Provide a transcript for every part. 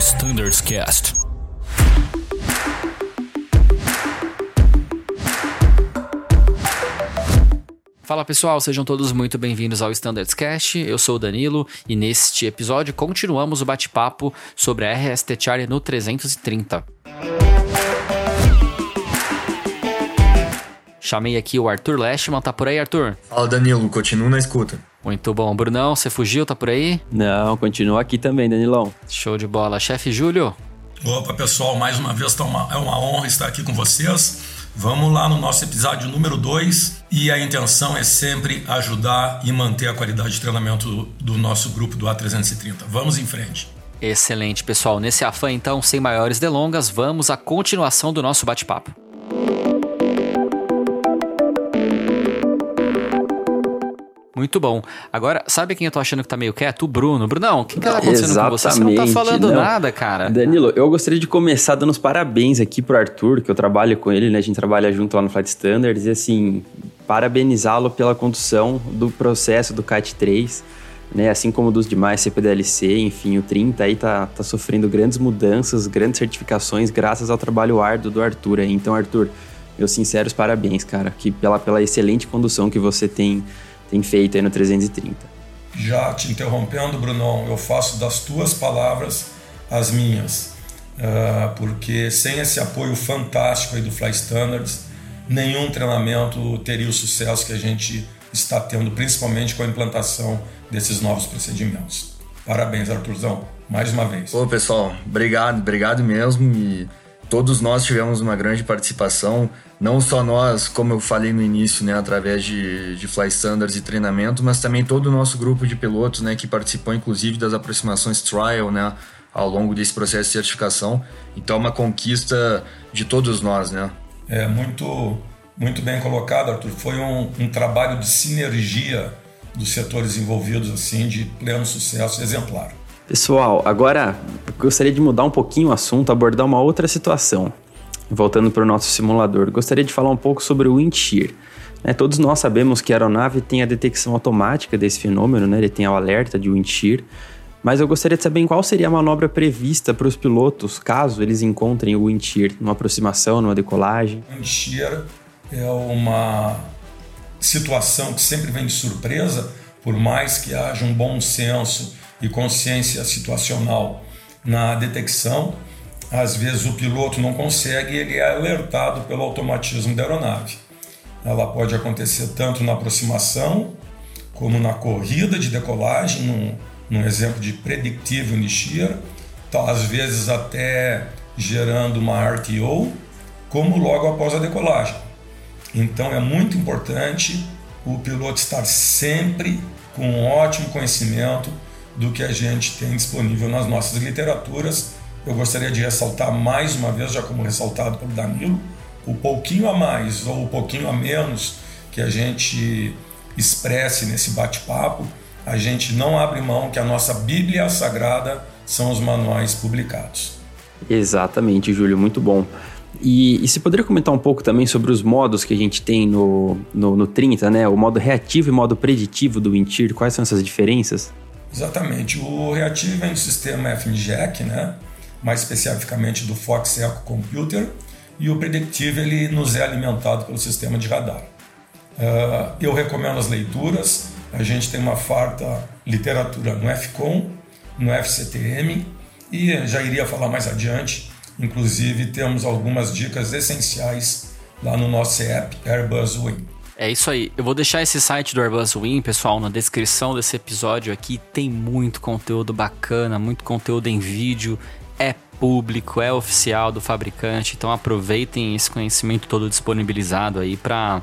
Standards Cast. Fala pessoal, sejam todos muito bem-vindos ao Standards Cast. Eu sou o Danilo e neste episódio continuamos o bate-papo sobre a RST Charlie no 330. Chamei aqui o Arthur Lashman, tá por aí, Arthur? Fala Danilo, continuo na escuta. Muito bom. Brunão, você fugiu, tá por aí? Não, continua aqui também, Danilão. Show de bola. Chefe Júlio? Opa, pessoal, mais uma vez tá uma, é uma honra estar aqui com vocês. Vamos lá no nosso episódio número 2 e a intenção é sempre ajudar e manter a qualidade de treinamento do, do nosso grupo do A330. Vamos em frente. Excelente, pessoal. Nesse afã, então, sem maiores delongas, vamos à continuação do nosso bate-papo. Muito bom. Agora, sabe quem eu tô achando que tá meio quieto? O Bruno. Brunão, o que, que tá acontecendo Exatamente, com você? Você não tá falando não. nada, cara. Danilo, eu gostaria de começar dando os parabéns aqui pro Arthur, que eu trabalho com ele, né? A gente trabalha junto lá no Flight Standards, e assim, parabenizá-lo pela condução do processo do CAT 3, né? Assim como dos demais CPDLC, enfim, o 30 aí tá, tá sofrendo grandes mudanças, grandes certificações, graças ao trabalho árduo do Arthur aí. Então, Arthur, meus sinceros parabéns, cara, que pela, pela excelente condução que você tem tem feito aí no 330. Já te interrompendo, Brunão, eu faço das tuas palavras as minhas, uh, porque sem esse apoio fantástico aí do Fly Standards, nenhum treinamento teria o sucesso que a gente está tendo, principalmente com a implantação desses novos procedimentos. Parabéns, Arthurzão, mais uma vez. Ô pessoal, obrigado, obrigado mesmo e todos nós tivemos uma grande participação, não só nós, como eu falei no início, né, através de, de fly standards e treinamento, mas também todo o nosso grupo de pilotos, né, que participou inclusive das aproximações trial, né, ao longo desse processo de certificação. Então, é uma conquista de todos nós, né? É muito, muito bem colocado, Arthur. Foi um, um trabalho de sinergia dos setores envolvidos, assim, de pleno sucesso exemplar. Pessoal, agora gostaria de mudar um pouquinho o assunto, abordar uma outra situação. Voltando para o nosso simulador, gostaria de falar um pouco sobre o wind shear. Né, todos nós sabemos que a aeronave tem a detecção automática desse fenômeno, né, ele tem o alerta de wind shear, mas eu gostaria de saber qual seria a manobra prevista para os pilotos caso eles encontrem o wind shear numa aproximação, numa decolagem. Wind shear é uma situação que sempre vem de surpresa, por mais que haja um bom senso e consciência situacional na detecção, às vezes o piloto não consegue, ele é alertado pelo automatismo da aeronave. Ela pode acontecer tanto na aproximação como na corrida de decolagem, num, num exemplo de predictive unishear, então, às vezes até gerando uma RTO, como logo após a decolagem. Então é muito importante o piloto estar sempre com um ótimo conhecimento do que a gente tem disponível nas nossas literaturas. Eu gostaria de ressaltar mais uma vez, já como ressaltado pelo Danilo, o pouquinho a mais ou o pouquinho a menos que a gente expresse nesse bate-papo, a gente não abre mão que a nossa Bíblia Sagrada são os manuais publicados. Exatamente, Júlio, muito bom. E, e você poderia comentar um pouco também sobre os modos que a gente tem no, no, no 30, né? O modo reativo e modo preditivo do Wintir, quais são essas diferenças? Exatamente. O reativo vem do sistema FNGEC, né? mais especificamente do Fox Echo Computer, e o predictivo ele nos é alimentado pelo sistema de radar. Uh, eu recomendo as leituras, a gente tem uma farta literatura no FCOM, no FCTM, e já iria falar mais adiante, inclusive temos algumas dicas essenciais lá no nosso app Airbus Wing. É isso aí. Eu vou deixar esse site do Airbus Win, pessoal, na descrição desse episódio aqui. Tem muito conteúdo bacana, muito conteúdo em vídeo. É público, é oficial do fabricante. Então aproveitem esse conhecimento todo disponibilizado aí para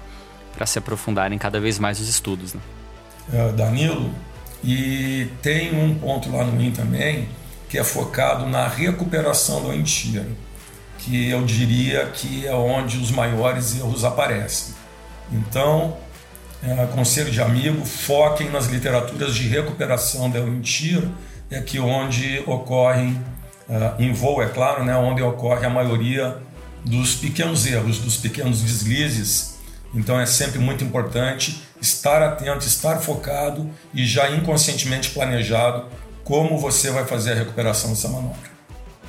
se aprofundarem cada vez mais os estudos. Né? Uh, Danilo, e tem um ponto lá no Win também que é focado na recuperação do enxerga, que eu diria que é onde os maiores erros aparecem. Então, é, conselho de amigo, foquem nas literaturas de recuperação da mentira, é que onde ocorrem, uh, em voo, é claro, né, onde ocorre a maioria dos pequenos erros, dos pequenos deslizes. Então é sempre muito importante estar atento, estar focado e já inconscientemente planejado como você vai fazer a recuperação dessa manobra.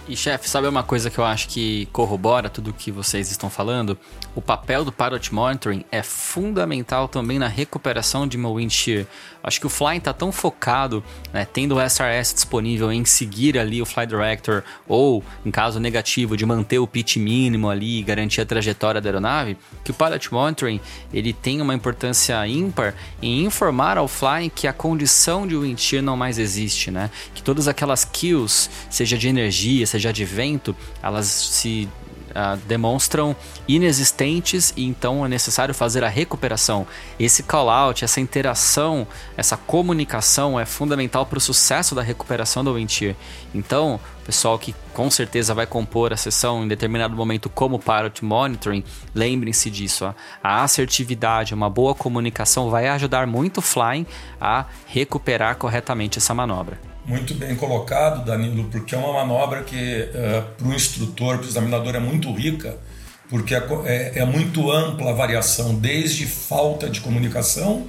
E chefe, sabe uma coisa que eu acho que corrobora tudo o que vocês estão falando? O papel do Pilot Monitoring é fundamental também na recuperação de uma wind shear. Acho que o Flying está tão focado, né, tendo o SRS disponível em seguir ali o Fly Director ou, em caso negativo, de manter o pitch mínimo ali e garantir a trajetória da aeronave, que o Pilot Monitoring ele tem uma importância ímpar em informar ao Flying que a condição de wind shear não mais existe, né? Que todas aquelas kills, seja de energia, seja seja de vento, elas se uh, demonstram inexistentes e então é necessário fazer a recuperação. Esse call-out, essa interação, essa comunicação é fundamental para o sucesso da recuperação do Wintier. Então, pessoal que com certeza vai compor a sessão em determinado momento como Pilot Monitoring, lembrem-se disso. Ó. A assertividade, uma boa comunicação vai ajudar muito o Flying a recuperar corretamente essa manobra. Muito bem colocado, Danilo, porque é uma manobra que eh, para o instrutor, para o examinador, é muito rica, porque é, é, é, muito ampla a variação, desde falta de comunicação,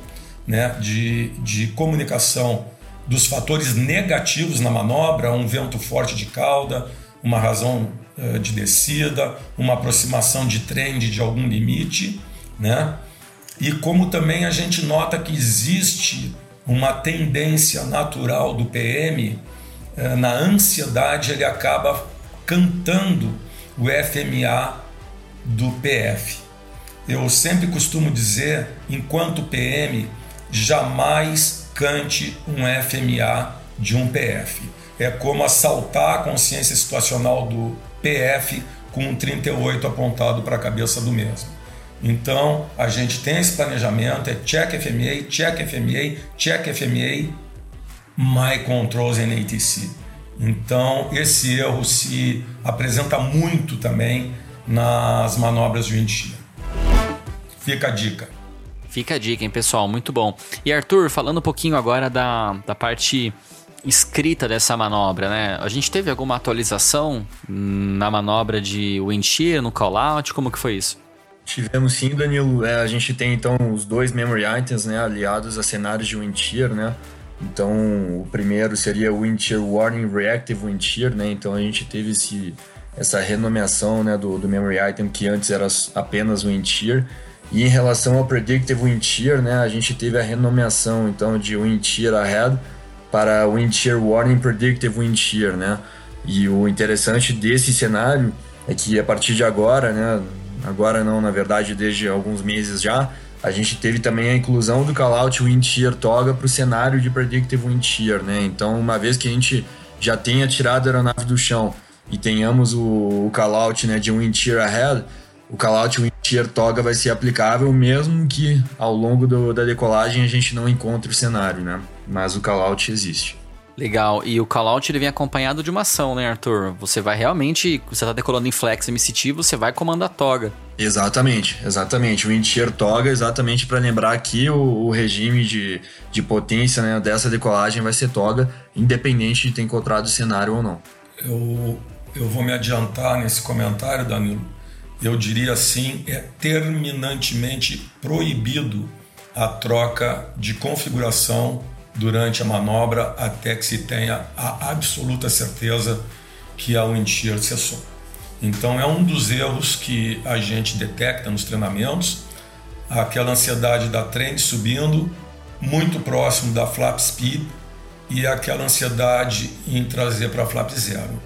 né, de, de comunicação dos fatores negativos na manobra, um vento forte de cauda, uma razão uh, de descida, uma aproximação de trend de algum limite, né? E como também a gente nota que existe uma tendência natural do PM, eh, na ansiedade ele acaba cantando o FMA do PF. Eu sempre costumo dizer, enquanto PM, jamais cante um FMA de um PF. É como assaltar a consciência situacional do PF com um 38 apontado para a cabeça do mesmo. Então, a gente tem esse planejamento, é check FMA, check FMA, check FMA, my controls in ATC. Então, esse erro se apresenta muito também nas manobras de wind Fica a dica. Fica a dica, hein, pessoal? Muito bom. E Arthur, falando um pouquinho agora da, da parte escrita dessa manobra, né? A gente teve alguma atualização na manobra de wind shear, no call-out? Como que foi isso? Tivemos sim, Danilo. É, a gente tem então os dois memory items, né, aliados a cenários de Windcheer, né? Então, o primeiro seria o Windcheer Warning Reactive Windcheer, né? Então, a gente teve esse, essa renomeação, né, do, do memory item que antes era apenas Windcheer. E em relação ao Predictive Windcheer, né, a gente teve a renomeação então de Windcheer Ahead para Windcheer Warning Predictive Windcheer, né? E o interessante desse cenário é que a partir de agora, né, agora não, na verdade, desde alguns meses já, a gente teve também a inclusão do callout Wind Shear Toga para o cenário de Predictive Wind Shear, né? Então, uma vez que a gente já tenha tirado a aeronave do chão e tenhamos o, o callout né, de Wind Shear Ahead, o callout Wind Shear Toga vai ser aplicável mesmo que ao longo do, da decolagem a gente não encontre o cenário, né? Mas o callout existe. Legal. E o callout ele vem acompanhado de uma ação, né, Arthur? Você vai realmente, você está decolando em flex MCT, você vai comandar toga. Exatamente, exatamente. O encher toga, exatamente para lembrar que o, o, regime de, de potência né, dessa decolagem vai ser toga, independente de ter encontrado o cenário ou não. Eu, eu vou me adiantar nesse comentário, Danilo. Eu diria assim: é terminantemente proibido a troca de configuração durante a manobra até que se tenha a absoluta certeza que a wind shear cessou. Então é um dos erros que a gente detecta nos treinamentos, aquela ansiedade da trend subindo muito próximo da flap speed e aquela ansiedade em trazer para flap zero.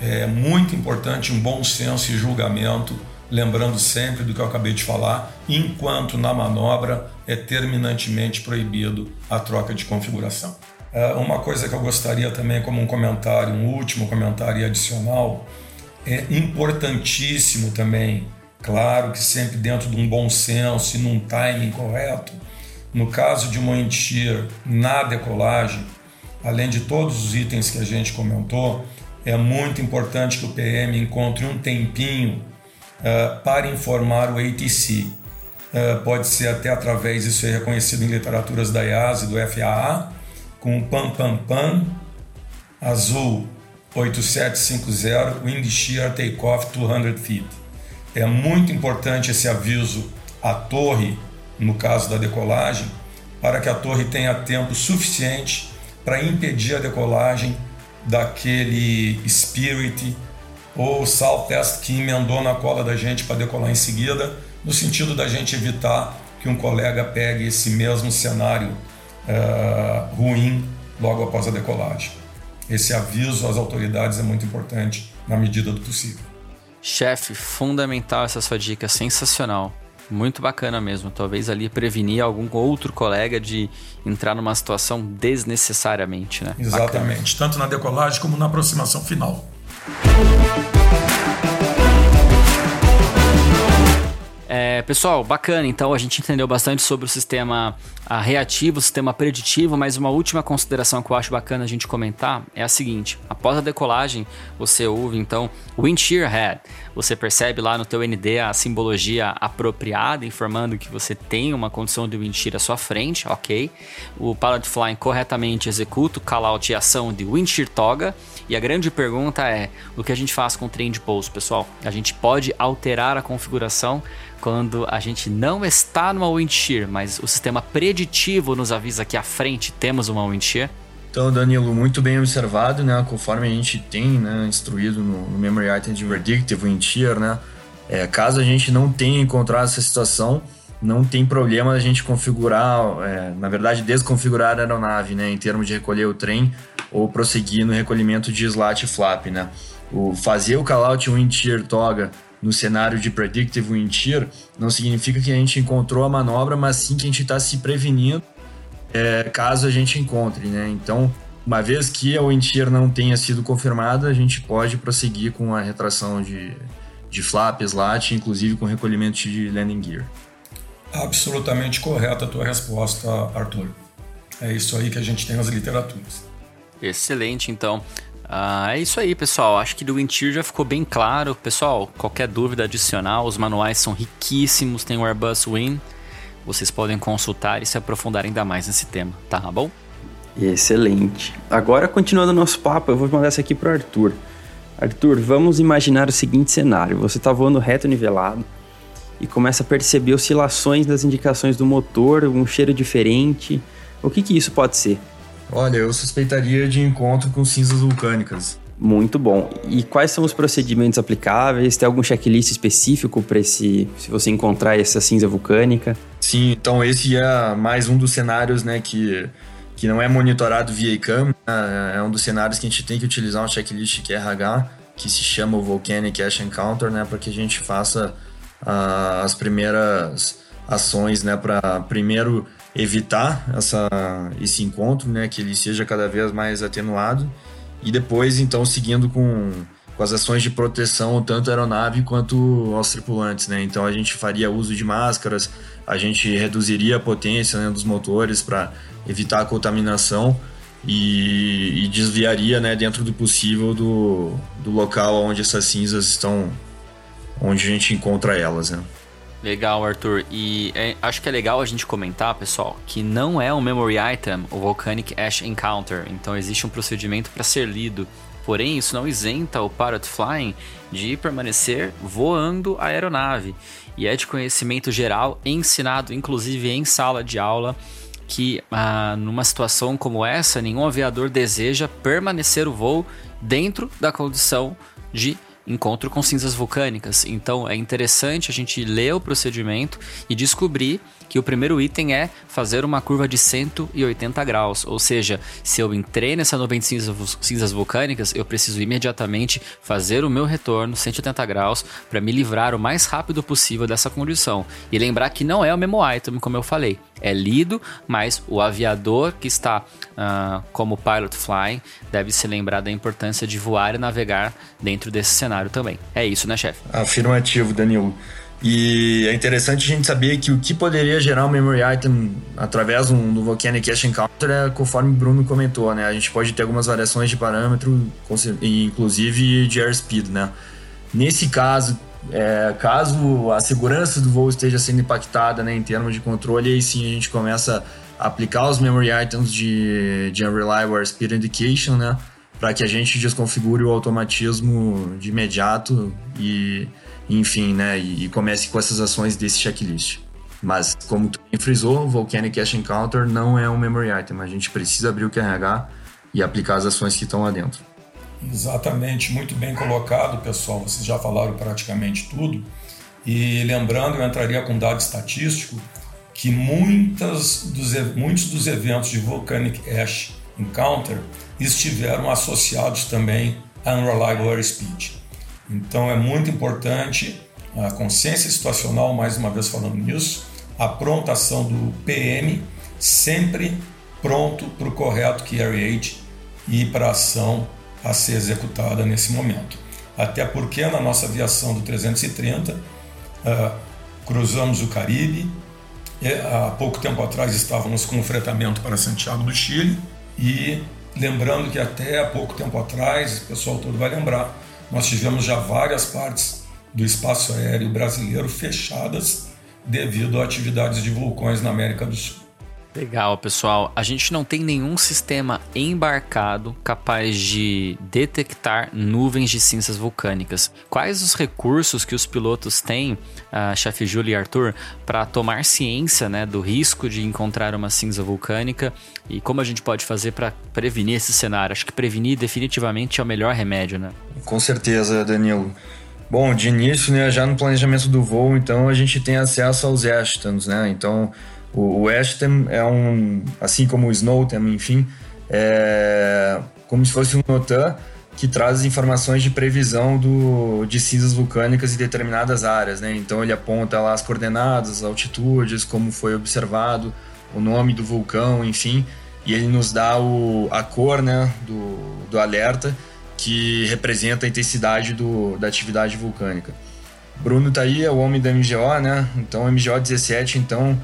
É muito importante um bom senso e julgamento lembrando sempre do que eu acabei de falar, enquanto na manobra é terminantemente proibido a troca de configuração. É, uma coisa que eu gostaria também, como um comentário, um último comentário adicional, é importantíssimo também, claro que sempre dentro de um bom senso e num timing correto, no caso de uma entir na decolagem, além de todos os itens que a gente comentou, é muito importante que o PM encontre um tempinho uh, para informar o ATC. Uh, eh, pode ser até através, isso é reconhecido em literaturas da IASA e do FAA, com o PAM PAM PAM azul 8750 Wind Shear Takeoff 200 feet. É muito importante esse aviso à torre, no caso da decolagem, para que a torre tenha tempo suficiente para impedir a decolagem daquele Spirit ou Southwest que emendou na cola da gente para decolar em seguida, no sentido da gente evitar que um colega pegue esse mesmo cenário uh, ruim logo após a decolagem. Esse aviso às autoridades é muito importante na medida do possível. Chefe, fundamental essa sua dica, sensacional. Muito bacana mesmo. Talvez ali prevenir algum outro colega de entrar numa situação desnecessariamente, né? Exatamente. Bacana. Tanto na decolagem como na aproximação final. Thank you. É, pessoal, bacana. Então a gente entendeu bastante sobre o sistema a, reativo, o sistema preditivo, mas uma última consideração que eu acho bacana a gente comentar é a seguinte: após a decolagem, você ouve então wind shear head. Você percebe lá no teu ND a simbologia apropriada, informando que você tem uma condição de wind shear à sua frente, ok? O pilot flying corretamente executa o call-out e ação de wind shear toga. E a grande pergunta é: o que a gente faz com o trem de pouso, pessoal? A gente pode alterar a configuração quando a gente não está numa wind shear, mas o sistema preditivo nos avisa que à frente temos uma wind shear. Então, Danilo, muito bem observado, né? Conforme a gente tem né, instruído no, Memory Item de Verdictive Wind Shear, né? É, caso a gente não tenha encontrado essa situação, não tem problema a gente configurar, é, na verdade, desconfigurar a aeronave, né? Em termos de recolher o trem ou prosseguir no recolhimento de slat e flap, né? O fazer o callout wind shear toga no cenário de Predictive Wind Shear, não significa que a gente encontrou a manobra, mas sim que a gente está se prevenindo é, caso a gente encontre, né? Então, uma vez que a Wind Shear não tenha sido confirmada, a gente pode prosseguir com a retração de, de flap, slat, inclusive com recolhimento de landing gear. Absolutamente correta a tua resposta, Arthur. É isso aí que a gente tem nas literaturas. Excelente, então. Ah, é isso aí, pessoal. Acho que do Wintier já ficou bem claro. Pessoal, qualquer dúvida adicional, os manuais são riquíssimos, tem o Airbus Win. Vocês podem consultar e se aprofundar ainda mais nesse tema, tá bom? Excelente. Agora, continuando o nosso papo, eu vou mandar essa aqui para Arthur. Arthur, vamos imaginar o seguinte cenário: você está voando reto nivelado e começa a perceber oscilações das indicações do motor, um cheiro diferente. O que, que isso pode ser? Olha, eu suspeitaria de encontro com cinzas vulcânicas. Muito bom. E quais são os procedimentos aplicáveis? Tem algum checklist específico para esse, se você encontrar essa cinza vulcânica? Sim, então esse é mais um dos cenários, né, que que não é monitorado via ICAM, né? é um dos cenários que a gente tem que utilizar um checklist que é RH, que se chama o Volcanic Ash Encounter, né, para que a gente faça uh, as primeiras ações, né, para primeiro evitar essa, esse encontro, né, que ele seja cada vez mais atenuado e depois então seguindo com, com as ações de proteção tanto à aeronave quanto aos tripulantes, né? Então a gente faria uso de máscaras, a gente reduziria a potência né, dos motores para evitar a contaminação e, e, desviaria, né, dentro do possível do, do local onde essas cinzas estão, onde a gente encontra elas, né? Legal, Arthur. E é, acho que é legal a gente comentar, pessoal, que não é um memory item o Volcanic Ash Encounter. Então existe um procedimento para ser lido. Porém, isso não isenta o Parrot Flying de permanecer voando a aeronave. E é de conhecimento geral, ensinado inclusive em sala de aula, que ah, numa situação como essa, nenhum aviador deseja permanecer o voo dentro da condição de encontro com cinzas vulcânicas. Então é interessante a gente ler o procedimento e descobrir que o primeiro item é fazer uma curva de 180 graus, ou seja, se eu entrei nessa nuvem de cinzas, cinzas vulcânicas, eu preciso imediatamente fazer o meu retorno 180 graus para me livrar o mais rápido possível dessa condição. E lembrar que não é o mesmo item, como eu falei, é lido, mas o aviador que está uh, como pilot flying deve se lembrar da importância de voar e navegar dentro desse cenário também. É isso, né, chefe? Afirmativo, Danilo. E é interessante a gente saber que o que poderia gerar um memory item através do, do Volcanic Cache Encounter é conforme o Bruno comentou, né? A gente pode ter algumas variações de parâmetro, inclusive de airspeed, né? Nesse caso, é, caso a segurança do voo esteja sendo impactada né, em termos de controle, aí sim a gente começa a aplicar os memory items de, de Unreliable Airspeed Indication, né? Para que a gente desconfigure o automatismo de imediato e enfim, né, e, e comece com essas ações desse checklist. Mas, como tu frisou, Volcanic Cache Encounter não é um memory item. A gente precisa abrir o QRH e aplicar as ações que estão lá dentro. Exatamente, muito bem colocado, pessoal. Vocês já falaram praticamente tudo. E lembrando, eu entraria com um dado estatístico que muitas dos, muitos dos eventos de Volcanic Ash Encounter estiveram associados também a Unreliable Airspeed. Então é muito importante a consciência situacional, mais uma vez falando nisso, a prontação do PM, sempre pronto para o correto carry e para a ação a ser executada nesse momento. Até porque na nossa aviação do 330 uh, ah, cruzamos o Caribe, e, há pouco tempo atrás estávamos com o fretamento para Santiago do Chile e lembrando que até há pouco tempo atrás, o pessoal todo vai lembrar, nós tivemos já várias partes do espaço aéreo brasileiro fechadas devido a atividades de vulcões na América do Sul. Legal, pessoal. A gente não tem nenhum sistema embarcado capaz de detectar nuvens de cinzas vulcânicas. Quais os recursos que os pilotos têm, uh, chefe Júlio e Arthur, para tomar ciência né, do risco de encontrar uma cinza vulcânica e como a gente pode fazer para prevenir esse cenário? Acho que prevenir definitivamente é o melhor remédio, né? Com certeza, Danilo. Bom, de início, né, já no planejamento do voo, então a gente tem acesso aos Ashtons, né? Então o, o Ashton é um, assim como o Snowden, enfim, é como se fosse um NOTAM que traz informações de previsão do, de cinzas vulcânicas em determinadas áreas, né? Então ele aponta lá as coordenadas, as altitudes, como foi observado, o nome do vulcão, enfim, e ele nos dá o, a cor, né, do, do alerta que representa a intensidade do, da atividade vulcânica. Bruno tá aí, é o homem da MGO, né? Então MGO 17, então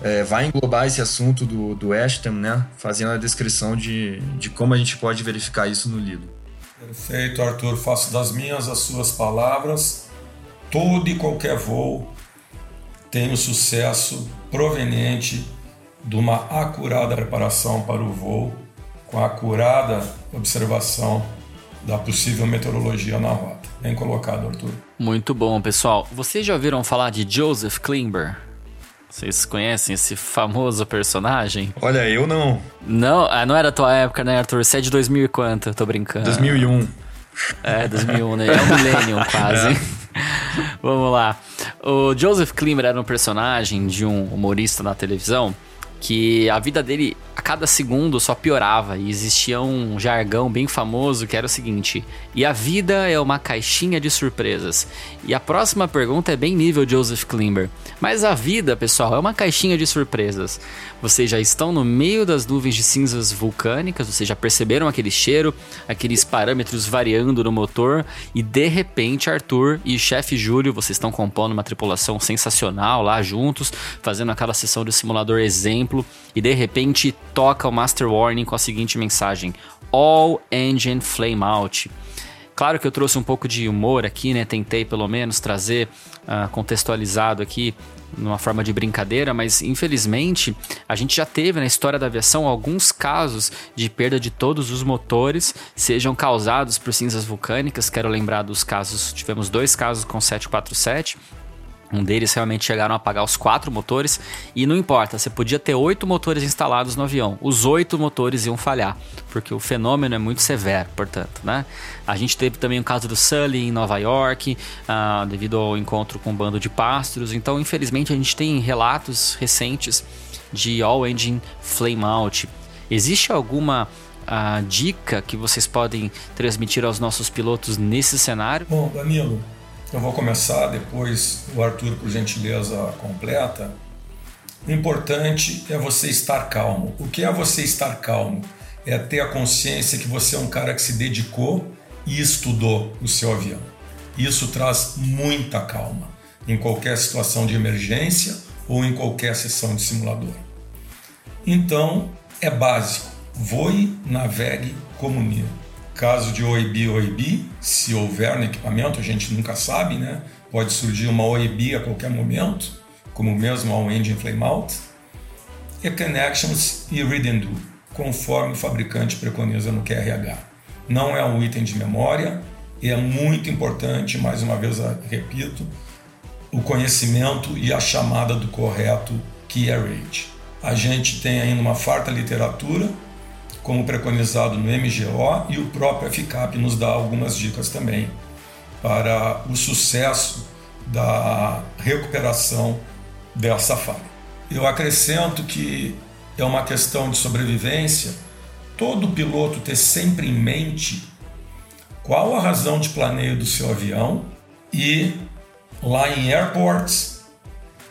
é, vai englobar esse assunto do, do Ashton, né? Fazendo a descrição de, de como a gente pode verificar isso no livro. Perfeito, Arthur. Faço das minhas as suas palavras. Todo e qualquer voo tem o um sucesso proveniente de uma acurada preparação para o voo, com a acurada observação da possível meteorologia na rota. Bem colocado, Arthur. Muito bom, pessoal. Vocês já ouviram falar de Joseph Klimber? Vocês conhecem esse famoso personagem? Olha, eu não. Não? Ah, não era a tua época, né, Arthur? Você é de 2000 e quanto? Tô brincando. 2001. É, 2001, né? É um millennium quase. É. Vamos lá. O Joseph Klimber era um personagem de um humorista na televisão que a vida dele a cada segundo só piorava e existia um jargão bem famoso que era o seguinte: e a vida é uma caixinha de surpresas. E a próxima pergunta é bem nível Joseph Klimber. Mas a vida, pessoal, é uma caixinha de surpresas. Vocês já estão no meio das nuvens de cinzas vulcânicas, vocês já perceberam aquele cheiro, aqueles parâmetros variando no motor e de repente Arthur e chefe Júlio, vocês estão compondo uma tripulação sensacional lá juntos, fazendo aquela sessão de simulador exemplo e de repente toca o Master Warning com a seguinte mensagem: All Engine Flame Out. Claro que eu trouxe um pouco de humor aqui, né? Tentei pelo menos trazer uh, contextualizado aqui numa forma de brincadeira, mas infelizmente a gente já teve na história da aviação alguns casos de perda de todos os motores, sejam causados por cinzas vulcânicas. Quero lembrar dos casos, tivemos dois casos com 747 um deles realmente chegaram a apagar os quatro motores e não importa, você podia ter oito motores instalados no avião, os oito motores iam falhar, porque o fenômeno é muito severo, portanto, né? A gente teve também o caso do Sully em Nova York, uh, devido ao encontro com um bando de pastros. Então, infelizmente, a gente tem relatos recentes de all engine flame out. Existe alguma uh, dica que vocês podem transmitir aos nossos pilotos nesse cenário? Bom, Danilo, eu vou começar, depois o Arthur, por gentileza, completa. O importante é você estar calmo. O que é você estar calmo? É ter a consciência que você é um cara que se dedicou e estudou o seu avião. Isso traz muita calma em qualquer situação de emergência ou em qualquer sessão de simulador. Então, é básico. Voe, navegue, comunique. Caso de OEB, OEB, se houver no equipamento, a gente nunca sabe, né? Pode surgir uma OEB a qualquer momento, como mesmo ao engine flame out. E connections e read and do, conforme o fabricante preconiza no QRH. Não é um item de memória e é muito importante, mais uma vez repito, o conhecimento e a chamada do correto key rate. A gente tem ainda uma farta literatura como preconizado no MGO, e o próprio FCAP nos dá algumas dicas também para o sucesso da recuperação dessa falha. Eu acrescento que é uma questão de sobrevivência, todo piloto ter sempre em mente qual a razão de planeio do seu avião e lá em airports,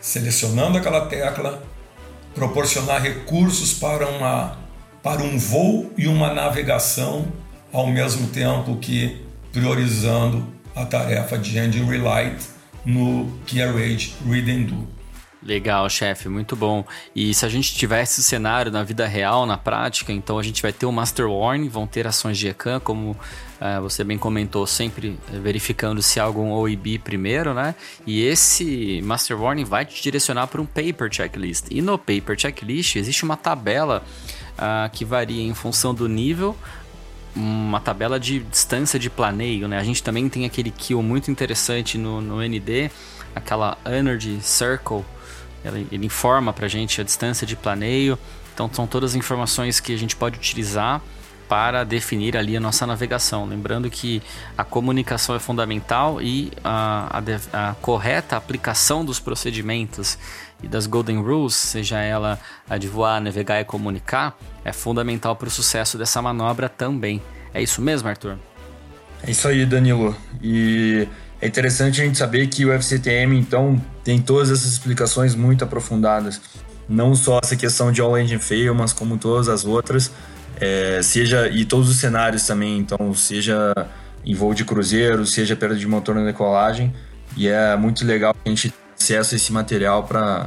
selecionando aquela tecla, proporcionar recursos para, uma, para um voo e uma navegação ao mesmo tempo que priorizando a tarefa de engine relight no Carriage Read and Do. Legal, chefe, muito bom. E se a gente tivesse o cenário na vida real, na prática, então a gente vai ter o Master Warning, vão ter ações de ECAN, como uh, você bem comentou, sempre verificando se há algum OIB primeiro, né? E esse Master Warning vai te direcionar para um Paper Checklist. E no Paper Checklist existe uma tabela uh, que varia em função do nível uma tabela de distância de planeio, né? A gente também tem aquele kill muito interessante no, no ND, aquela Energy Circle, ele, ele informa para a gente a distância de planeio. Então são todas as informações que a gente pode utilizar para definir ali a nossa navegação. Lembrando que a comunicação é fundamental e a, a, a, correta aplicação dos procedimentos e das Golden Rules, seja ela a de voar, navegar e comunicar, é fundamental para o sucesso dessa manobra também. É isso mesmo, Arthur? É isso aí, Danilo. E é interessante a gente saber que o FCTM, então, tem todas essas explicações muito aprofundadas. Não só essa questão de all engine fail, mas como todas as outras. É, seja e todos os cenários também, então, seja em voo de cruzeiro, seja perda de motor na decolagem. E é muito legal a gente ter acesso a esse material para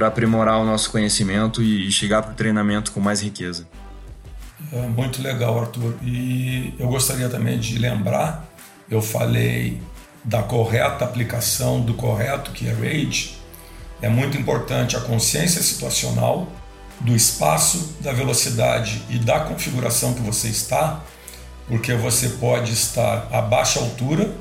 aprimorar o nosso conhecimento e chegar para o treinamento com mais riqueza. É muito legal, Arthur. E eu gostaria também de lembrar, eu falei da correta aplicação do correto que é RAGE, é muito importante a consciência situacional do espaço, da velocidade e da configuração que você está, porque você pode estar a baixa altura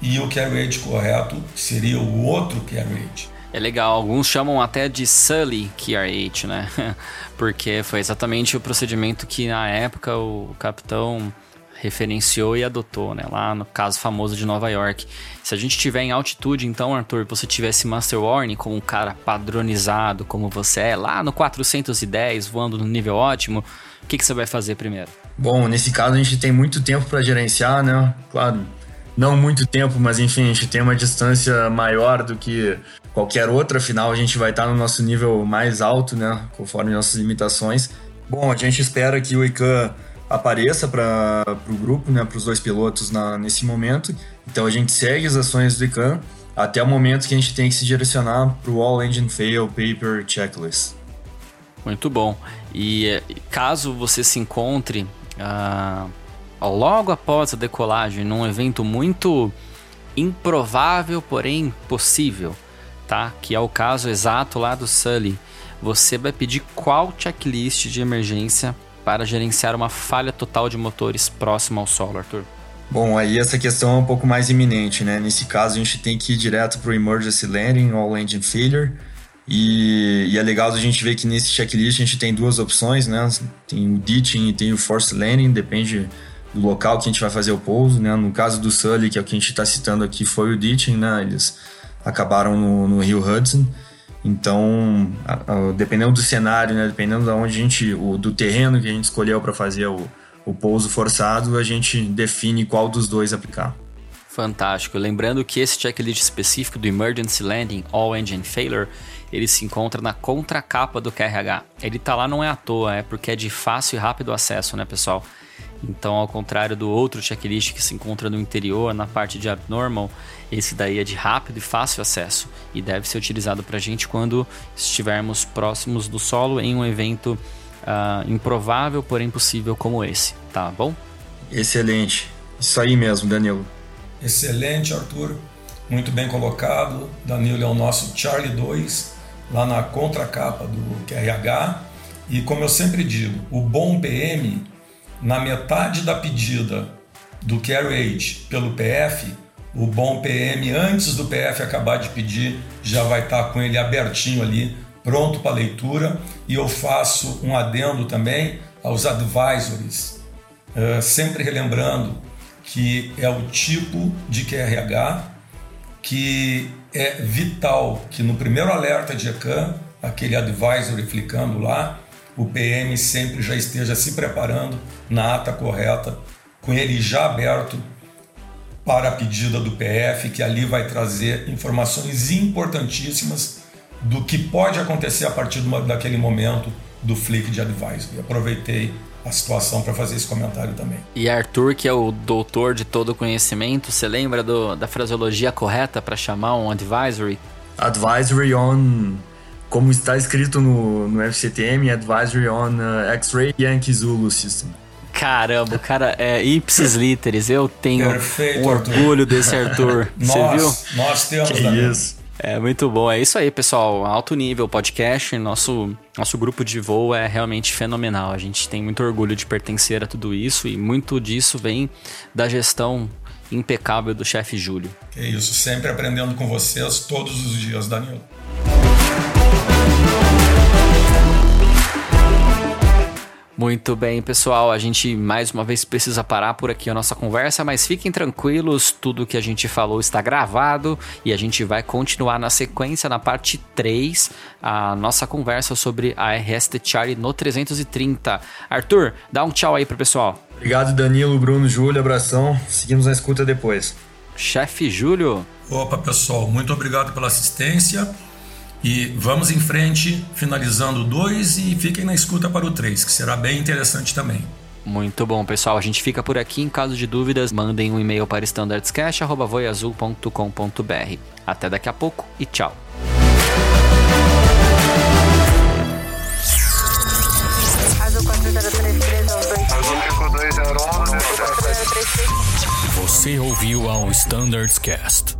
e o carry rate correto seria o outro carry rate. É legal, alguns chamam até de Sully QRH, né? Porque foi exatamente o procedimento que na época o capitão referenciou e adotou, né? Lá no caso famoso de Nova York. Se a gente estiver em altitude, então, Arthur, você tivesse Master Warning como um cara padronizado, como você é, lá no 410, voando no nível ótimo, o que, que você vai fazer primeiro? Bom, nesse caso a gente tem muito tempo para gerenciar, né? Claro, não muito tempo, mas enfim, a gente tem uma distância maior do que qualquer outra, afinal a gente vai estar no nosso nível mais alto, né? Conforme nossas limitações. Bom, a gente espera que o ICANN apareça para o grupo, né, para os dois pilotos na, nesse momento. Então a gente segue as ações do ICANN até o momento que a gente tem que se direcionar para o All Engine Fail Paper Checklist. Muito bom. E caso você se encontre uh, logo após a decolagem num evento muito improvável, porém possível, tá? Que é o caso exato lá do Sully. Você vai pedir qual checklist de emergência para gerenciar uma falha total de motores próximo ao solo, Arthur? Bom, aí essa questão é um pouco mais iminente, né? Nesse caso, a gente tem que ir direto para o Emergency Landing, All Engine Failure. E, e, é legal a gente ver que nesse checklist a gente tem duas opções, né? Tem o ditching e tem o forced landing, depende do local que a gente vai fazer o pouso, né? No caso do Sully, que é o que a gente está citando aqui, foi o ditching, né? Eles acabaram no, no Rio Hudson. Então, dependendo do cenário, né, dependendo da onde a gente, o, do terreno que a gente escolheu para fazer o, o pouso forçado, a gente define qual dos dois aplicar. Fantástico. Lembrando que esse checklist específico do Emergency Landing All Engine Failure, ele se encontra na contracapa do QRH. Ele tá lá não é à toa, é porque é de fácil e rápido acesso, né, pessoal? Então, ao contrário do outro checklist que se encontra no interior, na parte de abnormal, esse daí é de rápido e fácil acesso e deve ser utilizado para a gente quando estivermos próximos do solo em um evento uh, improvável, porém possível como esse, tá bom? Excelente. Isso aí mesmo, Danilo. Excelente, Arthur. Muito bem colocado. Danilo é o nosso Charlie 2, lá na contracapa do QRH. E como eu sempre digo, o bom PM na metade da pedida do carriage pelo PF, o bom PM, antes do PF acabar de pedir, já vai estar tá com ele abertinho ali pronto para leitura. E eu faço um adendo também aos advisories, uh, sempre relembrando que é o tipo de QRH que é vital que no primeiro alerta de ECAM, aquele advisory clicando lá, o PM sempre já esteja se preparando na ata correta, com ele já aberto para a pedida do PF, que ali vai trazer informações importantíssimas do que pode acontecer a partir daquele momento do flick de advisory. Aproveitei a situação para fazer esse comentário também. E Arthur, que é o doutor de todo conhecimento, você lembra do, da fraseologia correta para chamar um advisory? Advisory on, como está escrito no, no FCTM, Advisory on uh, X-Ray Yankee Zulu System. Caramba, o cara é ipsis literis. Eu tenho Perfeito, um orgulho Arthur. desse Arthur. Você viu? Nós temos, que Isso. É muito bom. É isso aí, pessoal. Alto nível podcast. Nosso, nosso grupo de voo é realmente fenomenal. A gente tem muito orgulho de pertencer a tudo isso e muito disso vem da gestão impecável do chefe Júlio. É isso, sempre aprendendo com vocês todos os dias, Danilo. Muito bem, pessoal. A gente mais uma vez precisa parar por aqui a nossa conversa, mas fiquem tranquilos, tudo que a gente falou está gravado e a gente vai continuar na sequência, na parte 3, a nossa conversa sobre a RS Charlie no 330. Arthur, dá um tchau aí pro pessoal. Obrigado, Danilo, Bruno, Júlio, abração. Seguimos na escuta depois. Chefe Júlio. Opa, pessoal, muito obrigado pela assistência. E vamos em frente, finalizando o 2 e fiquem na escuta para o 3, que será bem interessante também. Muito bom, pessoal. A gente fica por aqui. Em caso de dúvidas, mandem um e-mail para standardscash.voiazul.com.br. Até daqui a pouco e tchau. Você ouviu ao Standards Cast.